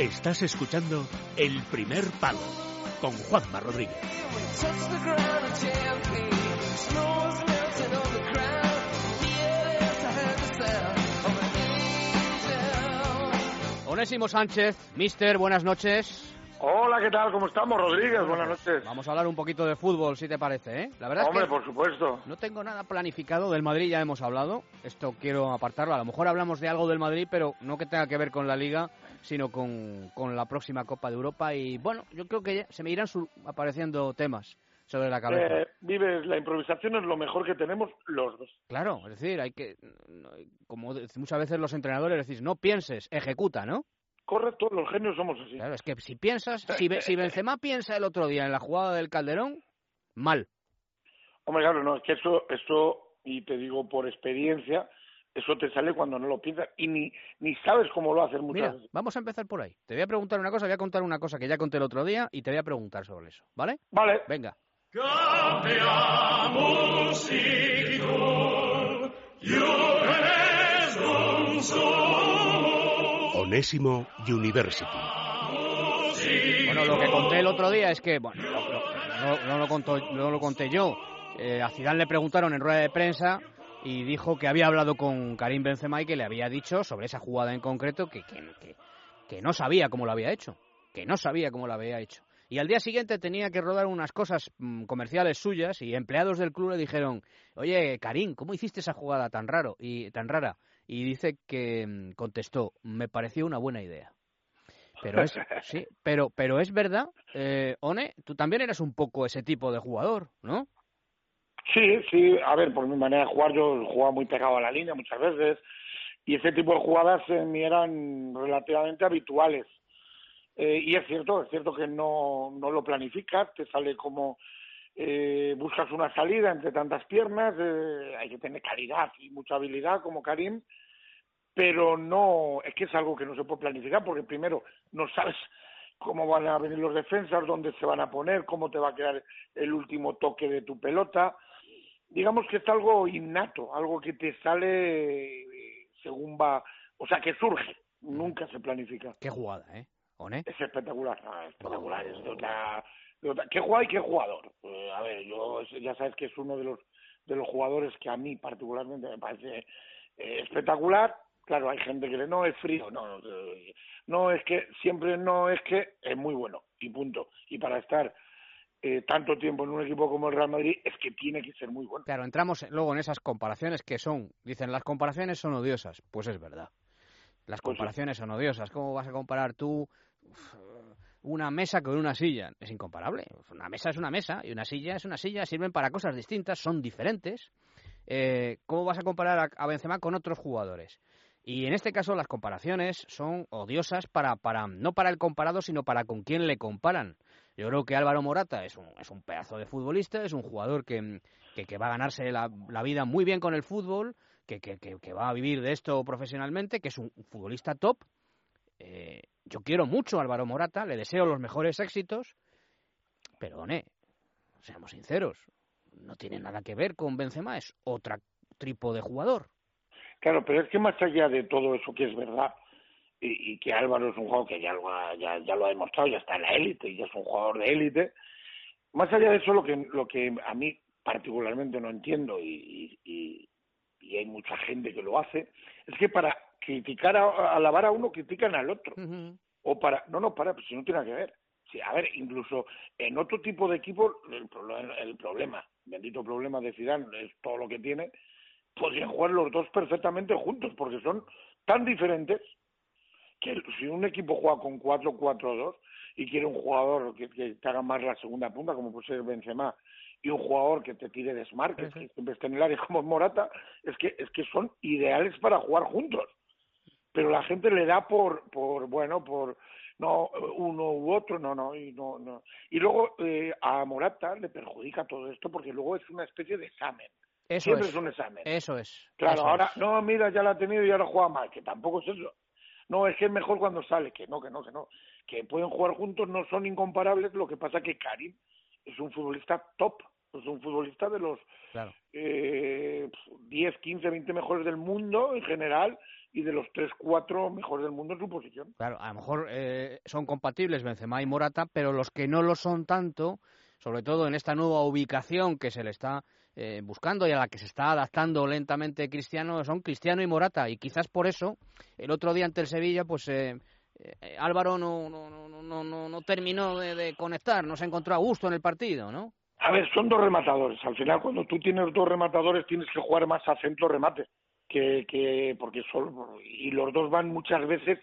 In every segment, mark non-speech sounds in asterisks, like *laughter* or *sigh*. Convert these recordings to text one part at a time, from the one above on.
Estás escuchando El Primer Palo con Juanma Rodríguez. Onésimo Sánchez, mister, buenas noches. Hola, ¿qué tal? ¿Cómo estamos, Rodríguez? Buenas noches. Vamos a hablar un poquito de fútbol, si te parece, ¿eh? La verdad Hombre, es que por supuesto. No tengo nada planificado. Del Madrid ya hemos hablado. Esto quiero apartarlo. A lo mejor hablamos de algo del Madrid, pero no que tenga que ver con la Liga, sino con, con la próxima Copa de Europa. Y bueno, yo creo que se me irán apareciendo temas sobre la cabeza. Eh, vives, la improvisación es lo mejor que tenemos los dos. Claro, es decir, hay que, como muchas veces los entrenadores decís, no pienses, ejecuta, ¿no? Correcto, los genios somos así. Claro, es que si piensas, si, si *laughs* Benzema piensa el otro día en la jugada del Calderón, mal. Hombre, claro, no, es que eso, eso, y te digo por experiencia, eso te sale cuando no lo piensas y ni, ni sabes cómo lo haces muchas Mira, Vamos a empezar por ahí. Te voy a preguntar una cosa, voy a contar una cosa que ya conté el otro día y te voy a preguntar sobre eso, ¿vale? Vale. Venga. Onésimo University. Bueno, lo que conté el otro día es que, bueno, no, lo, conté yo. Eh, a Zidane le preguntaron en rueda de prensa y dijo que había hablado con Karim Benzema y que le había dicho sobre esa jugada en concreto que, que, que no sabía cómo lo había hecho. Que no sabía cómo lo había hecho. Y al día siguiente tenía que rodar unas cosas mm, comerciales suyas y empleados del club le dijeron, oye, Karim, ¿cómo hiciste esa jugada tan raro y tan rara? y dice que mm, contestó, me pareció una buena idea. Pero es, *laughs* sí, pero, pero es verdad, eh, One, tú también eras un poco ese tipo de jugador, ¿no? Sí, sí, a ver, por mi manera de jugar, yo jugaba muy pegado a la línea muchas veces, y ese tipo de jugadas en mí eran relativamente habituales. Eh, y es cierto, es cierto que no, no lo planificas, te sale como eh, buscas una salida entre tantas piernas, eh, hay que tener calidad y mucha habilidad como Karim, pero no, es que es algo que no se puede planificar porque primero no sabes cómo van a venir los defensas, dónde se van a poner, cómo te va a quedar el último toque de tu pelota. Digamos que es algo innato, algo que te sale eh, según va, o sea, que surge, nunca se planifica. Qué jugada, ¿eh? Es espectacular, espectacular, es ¿Qué juega y qué jugador? Eh, a ver, yo ya sabes que es uno de los de los jugadores que a mí particularmente me parece eh, espectacular. Claro, hay gente que le no es frío, no, no, es que siempre no es que es muy bueno y punto. Y para estar eh, tanto tiempo en un equipo como el Real Madrid es que tiene que ser muy bueno. Claro, entramos luego en esas comparaciones que son, dicen las comparaciones son odiosas, pues es verdad. Las pues comparaciones son odiosas. ¿Cómo vas a comparar tú? Una mesa con una silla. Es incomparable. Una mesa es una mesa y una silla es una silla. Sirven para cosas distintas, son diferentes. Eh, ¿Cómo vas a comparar a, Benzema con otros jugadores? Y en este caso las comparaciones son odiosas para, para no para el comparado, sino para con quién le comparan. Yo creo que Álvaro Morata es un, es un pedazo de futbolista, es un jugador que, que, va a ganarse la, la, vida muy bien con el fútbol, que, que, va a vivir de esto profesionalmente, que es un futbolista top. Eh, yo quiero mucho a Álvaro Morata, le deseo los mejores éxitos, pero, seamos sinceros, no tiene nada que ver con Benzema, es otro tipo de jugador. Claro, pero es que más allá de todo eso que es verdad, y, que Álvaro es un jugador que ya lo, ha, ya, lo ha demostrado, ya está en la élite y ya es un jugador de élite, más allá de eso lo que, lo que a mí particularmente no entiendo y, y, y hay mucha gente que lo hace, es que para criticar, a, alabar a uno, critican al otro. O para, no, no, para, pues si no tiene que ver. Sí, a ver, incluso en otro tipo de equipo, el, el problema, bendito problema de Zidane, es todo lo que tiene, podrían jugar los dos perfectamente juntos, porque son tan diferentes que si un equipo juega con 4-4-2 y quiere un jugador que, que haga más la segunda punta, como puede ser Benzema, y un jugador que te tire desmarques, que siempre esté en el área *laughs* como Morata, es que, es que son ideales para jugar juntos pero la gente le da por, por bueno, por no uno u otro, no, no, y no, no. Y luego eh, a Morata le perjudica todo esto porque luego es una especie de examen. Eso Siempre es. un examen. Eso es. Claro, ahora, no, mira, ya la ha tenido y ahora juega mal, que tampoco es eso. No, es que es mejor cuando sale, que no, que no, que no. Que pueden jugar juntos, no son incomparables, lo que pasa que Karim es un futbolista top, es un futbolista de los claro. eh, 10, 15, 20 mejores del mundo en general y de los tres, cuatro mejores del mundo en su posición. Claro, a lo mejor eh, son compatibles Benzema y Morata, pero los que no lo son tanto, sobre todo en esta nueva ubicación que se le está eh, buscando y a la que se está adaptando lentamente Cristiano, son Cristiano y Morata. Y quizás por eso, el otro día ante el Sevilla, pues eh, eh, Álvaro no, no, no, no, no terminó de, de conectar, no se encontró a gusto en el partido, ¿no? A ver, son dos rematadores. Al final, cuando tú tienes dos rematadores, tienes que jugar más a centro remate. Que, que porque son, y los dos van muchas veces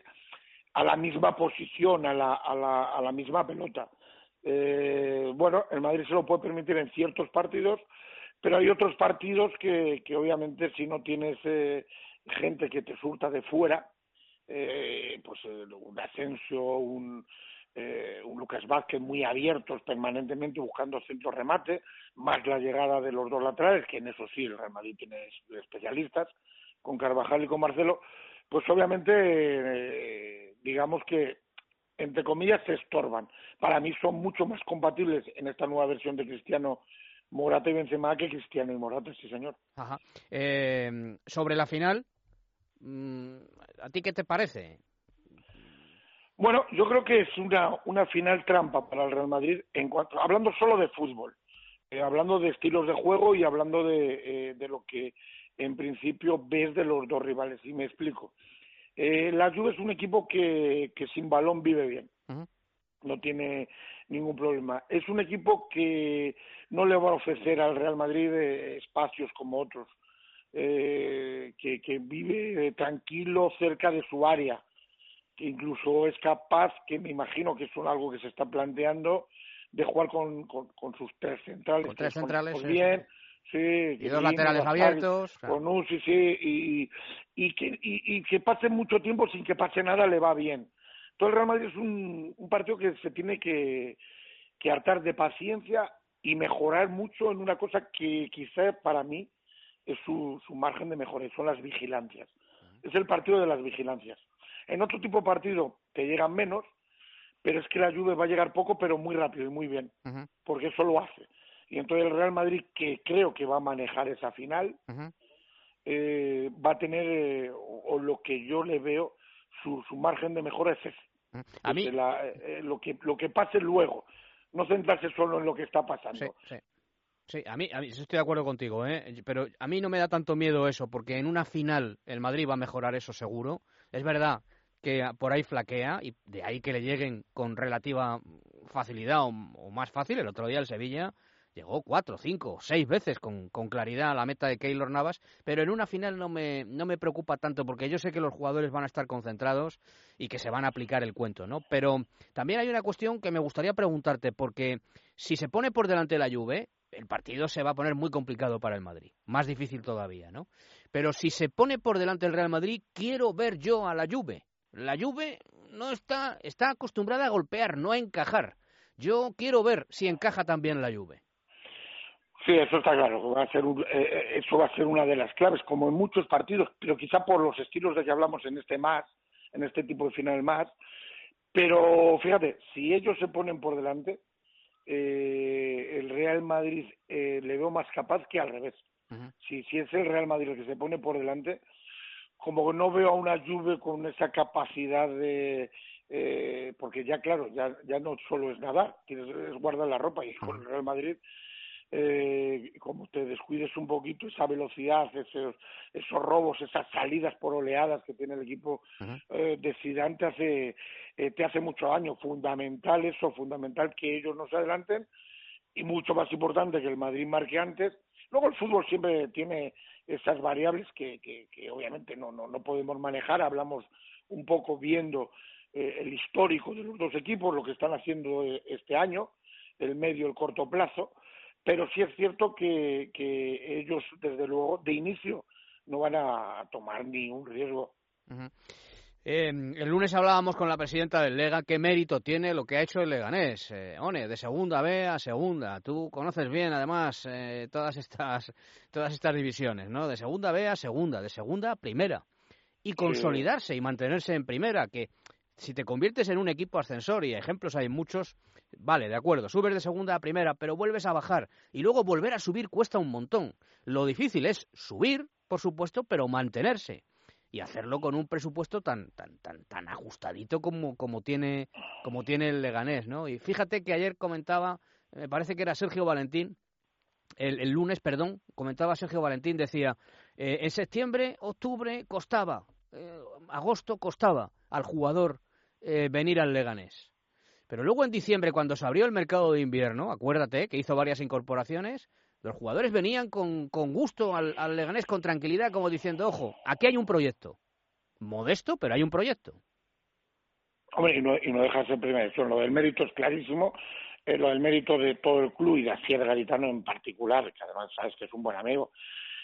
a la misma posición, a la, a la, a la misma pelota. Eh, bueno, el Madrid se lo puede permitir en ciertos partidos, pero hay otros partidos que, que obviamente si no tienes eh, gente que te surta de fuera, eh, pues eh, un Asensio, un, eh, un Lucas Vázquez muy abiertos permanentemente buscando centro remate, más la llegada de los dos laterales, que en eso sí el Real Madrid tiene especialistas, con Carvajal y con Marcelo, pues obviamente eh, digamos que entre comillas se estorban. Para mí son mucho más compatibles en esta nueva versión de Cristiano Morata y Benzema que Cristiano y Morata, sí señor. Ajá. Eh, sobre la final, mm, ¿a ti qué te parece? Bueno, yo creo que es una, una final trampa para el Real Madrid, en cuanto, hablando solo de fútbol, eh, hablando de estilos de juego y hablando de, eh, de lo que en principio ves de los dos rivales. Y me explico. Eh, la Juve es un equipo que, que sin balón vive bien. Uh -huh. No tiene ningún problema. Es un equipo que no le va a ofrecer al Real Madrid eh, espacios como otros. Eh, que, que vive tranquilo cerca de su área que incluso es capaz, que me imagino que es algo que se está planteando, de jugar con, con, con sus tres centrales. Con tres centrales. Con, bien, sí. Y dos laterales abiertos. Con un, sí, sí. Y, y, que, y, y, que pase mucho tiempo sin que pase nada le va bien. Todo el Real Madrid es un, un partido que se tiene que, que hartar de paciencia y mejorar mucho en una cosa que quizá para mí es su, su margen de mejora, son las vigilancias. Es el partido de las vigilancias en otro tipo de partido te llegan menos, pero es que la Juve va a llegar poco, pero muy rápido y muy bien, uh -huh. porque eso lo hace. Y entonces el Real Madrid, que creo que va a manejar esa final, uh -huh. eh, va a tener, eh, o, o, lo que yo le veo, su, su margen de mejora es ese. Uh -huh. A mí... La, eh, lo, que, lo que pase luego, no centrarse solo en lo que está pasando. Sí, sí. Sí, a mí, a mí estoy de acuerdo contigo, ¿eh? pero a mí no me da tanto miedo eso, porque en una final el Madrid va a mejorar eso seguro. Es verdad que por ahí flaquea y de ahí que le lleguen con relativa facilidad o, más fácil. El otro día el Sevilla llegó cuatro, cinco, seis veces con, con, claridad a la meta de Keylor Navas, pero en una final no me, no me preocupa tanto porque yo sé que los jugadores van a estar concentrados y que se van a aplicar el cuento, ¿no? Pero también hay una cuestión que me gustaría preguntarte, porque si se pone por delante la Juve, el partido se va a poner muy complicado para el Madrid, más difícil todavía, ¿no? Pero si se pone por delante el Real Madrid, quiero ver yo a la Juve. La Juve no está, está acostumbrada a golpear, no a encajar. Yo quiero ver si encaja también la Juve. Sí, eso está claro. Va a ser un, eh, eso va a ser una de las claves, como en muchos partidos, pero quizá por los estilos de que hablamos en este más, en este tipo de final más. Pero fíjate, si ellos se ponen por delante, eh, el Real Madrid eh, le veo más capaz que al revés. Uh -huh. si, si es el Real Madrid el que se pone por delante, como que no veo a una Juve con esa capacidad de eh, porque ya claro ya ya no solo es nadar tienes es guardar la ropa y con el Real Madrid eh, como te descuides un poquito esa velocidad esos esos robos esas salidas por oleadas que tiene el equipo uh -huh. eh, de Zidane te hace eh, te hace mucho daño. Fundamental eso fundamental que ellos no se adelanten y mucho más importante que el Madrid marque antes. Luego el fútbol siempre tiene esas variables que, que, obviamente no, no, no podemos manejar. Hablamos un poco viendo eh, el histórico de los dos equipos, lo que están haciendo este año, el medio, el corto plazo, pero sí es cierto que, que ellos, desde luego, de inicio, no van a tomar ni un riesgo. Eh, el lunes hablábamos con la presidenta del Lega qué mérito tiene lo que ha hecho el Leganés. Eh, One, de segunda B a segunda. Tú conoces bien, además, eh, todas estas todas estas divisiones, ¿no? De segunda B a segunda, de segunda a primera. Y consolidarse y mantenerse en primera, que si te conviertes en un equipo ascensor, y ejemplos hay muchos, vale, de acuerdo, subes de segunda a primera, pero vuelves a bajar. Y luego volver a subir cuesta un montón. Lo difícil es subir, por supuesto, pero mantenerse. Y hacerlo con un presupuesto tan tan tan tan ajustadito como como tiene como tiene el Leganés, ¿no? Y fíjate que ayer comentaba, me parece que era Sergio Valentín, el, lunes, perdón, comentaba Sergio Valentín, decía, eh, en septiembre, octubre costaba, eh, agosto costaba al jugador eh, venir al Leganés. Pero luego en diciembre, cuando se abrió el mercado de invierno, acuérdate que hizo varias incorporaciones, los jugadores venían con, con gusto al, Leganés, con tranquilidad, como diciendo, ojo, aquí hay un proyecto. Modesto, pero hay un proyecto. Hombre, y no, y no deja de ser primera. Lo del mérito es clarísimo. Eh, lo del mérito de todo el club y de Asier Garitano en particular, que además sabes que es un buen amigo,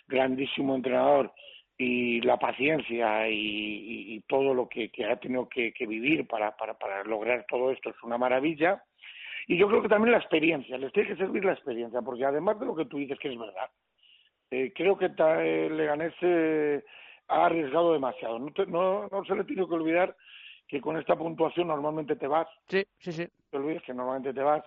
grandísimo entrenador, y la paciencia y, todo lo que, que ha tenido que, que vivir para, para, para lograr todo esto es una maravilla. Y yo creo que también la experiencia, les tiene que servir la experiencia, porque además de lo que tú dices que es verdad, eh, creo que ta, eh, Leganés eh, ha arriesgado demasiado. No, te, no, no se le tiene que olvidar que con esta puntuación normalmente te vas. Sí, sí, sí. Te olvides que normalmente te vas.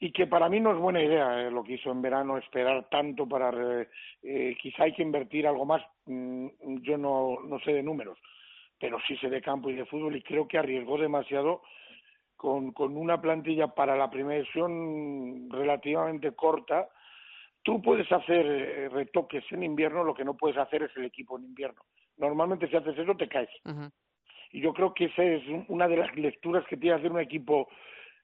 Y que para mí no es buena idea eh, lo que hizo en verano, esperar tanto para. Eh, quizá hay que invertir algo más. Mm, yo no, no sé de números, pero sí sé de campo y de fútbol y creo que arriesgó demasiado con, con una plantilla para la primera edición relativamente corta. Tú puedes hacer eh, retoques en invierno, lo que no puedes hacer es el equipo en invierno. Normalmente si haces eso te caes. Uh -huh. Y yo creo que esa es una de las lecturas que tiene que hacer un equipo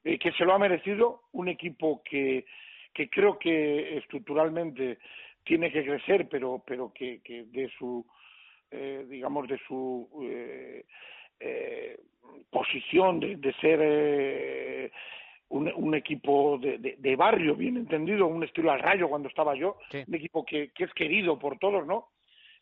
eh, que se lo ha merecido, un equipo que, que creo que estructuralmente tiene que crecer, pero, pero que, que de su, eh, digamos, de su eh, eh, posición de, de ser eh, un, un, equipo de, de, de, barrio, bien entendido, un estilo al rayo cuando estaba yo, sí. un equipo que, que, es querido por todos, ¿no?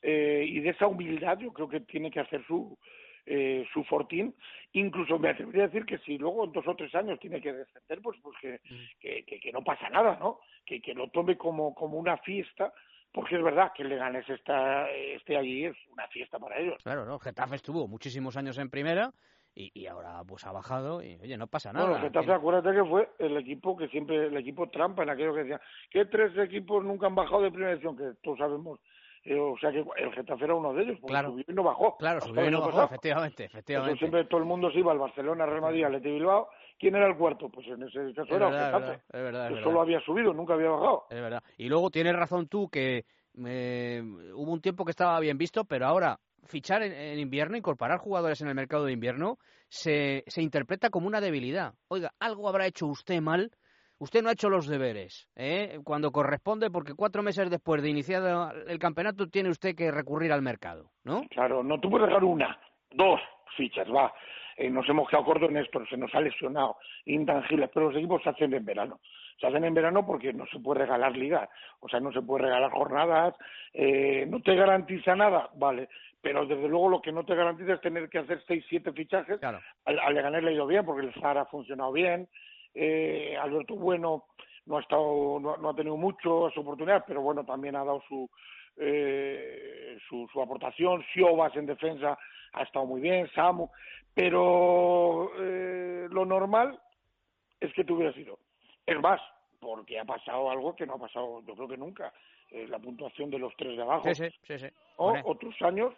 Eh, y de esa humildad yo creo que tiene que hacer su, eh, su fortín, incluso me atrevería a decir que si luego en dos o tres años tiene que descender, pues, pues que, mm. que, que, que, no pasa nada, ¿no? Que, que lo tome como, como una fiesta, porque es verdad que el Leganés está, esté allí, es una fiesta para ellos. Claro, ¿no? Getafe estuvo muchísimos años en primera y, y ahora pues ha bajado y, oye, no pasa nada. Bueno, Getafe, acuérdate que fue el equipo que siempre, el equipo trampa en aquello que decían, que tres equipos nunca han bajado de primera edición, que todos sabemos o sea que el Getafe era uno de ellos, porque claro. subió y no bajó. Claro, subió y no bajó, efectivamente, efectivamente. Entonces, siempre todo el mundo se iba al Barcelona, Real Madrid, Atleti Bilbao. ¿Quién era el cuarto? Pues en ese caso es era verdad, el Getafe. Es verdad, es verdad, que solo había subido, nunca había bajado. Es verdad. Y luego tienes razón tú que eh, hubo un tiempo que estaba bien visto, pero ahora fichar en, en, invierno, incorporar jugadores en el mercado de invierno, se, se interpreta como una debilidad. Oiga, algo habrá hecho usted mal usted no ha hecho los deberes ¿eh? cuando corresponde porque cuatro meses después de iniciar el campeonato tiene usted que recurrir al mercado, ¿no? Claro, no tú puedes dejar una, dos fichas, va. Eh, nos hemos quedado cortos en esto, se nos ha lesionado, intangibles, pero los equipos se hacen en verano. Se hacen en verano porque no se puede regalar liga, o sea, no se puede regalar jornadas, eh, no te garantiza nada, vale, pero desde luego lo que no te garantiza es tener que hacer seis, siete fichajes. Claro. Al, al Leganés le ha ido bien porque el Zara ha funcionado bien, eh, Alberto Bueno no ha estado no, no, ha tenido muchas oportunidades pero bueno también ha dado su eh, su, su, aportación. Siobas en defensa ha estado muy bien Samu pero eh, lo normal es que tuviera sido. Es más porque ha pasado algo que no ha pasado yo creo que nunca eh, la puntuación de los tres de abajo. Sí, sí, sí, sí. o otros años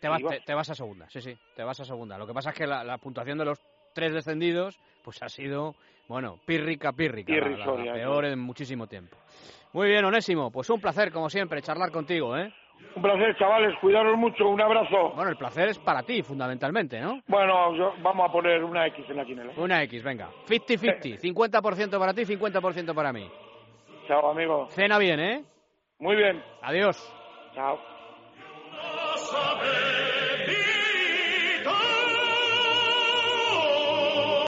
te vas, te, te vas a segunda sí sí te vas a segunda. Lo que pasa es que la, la puntuación de los tres descendidos, pues ha sido, bueno, pírrica, pírrica, la, la, la peor en muchísimo tiempo. Muy bien, Onésimo, pues un placer, como siempre, charlar contigo, ¿eh? Un placer, chavales, cuidaros mucho, un abrazo. Bueno, el placer es para ti, fundamentalmente, ¿no? Bueno, yo, vamos a poner una X en la quinela. Una X, venga. 50-50, 50% para ti, 50% para mí. Chao, amigo. Cena bien, ¿eh? Muy bien. Adiós. Chao.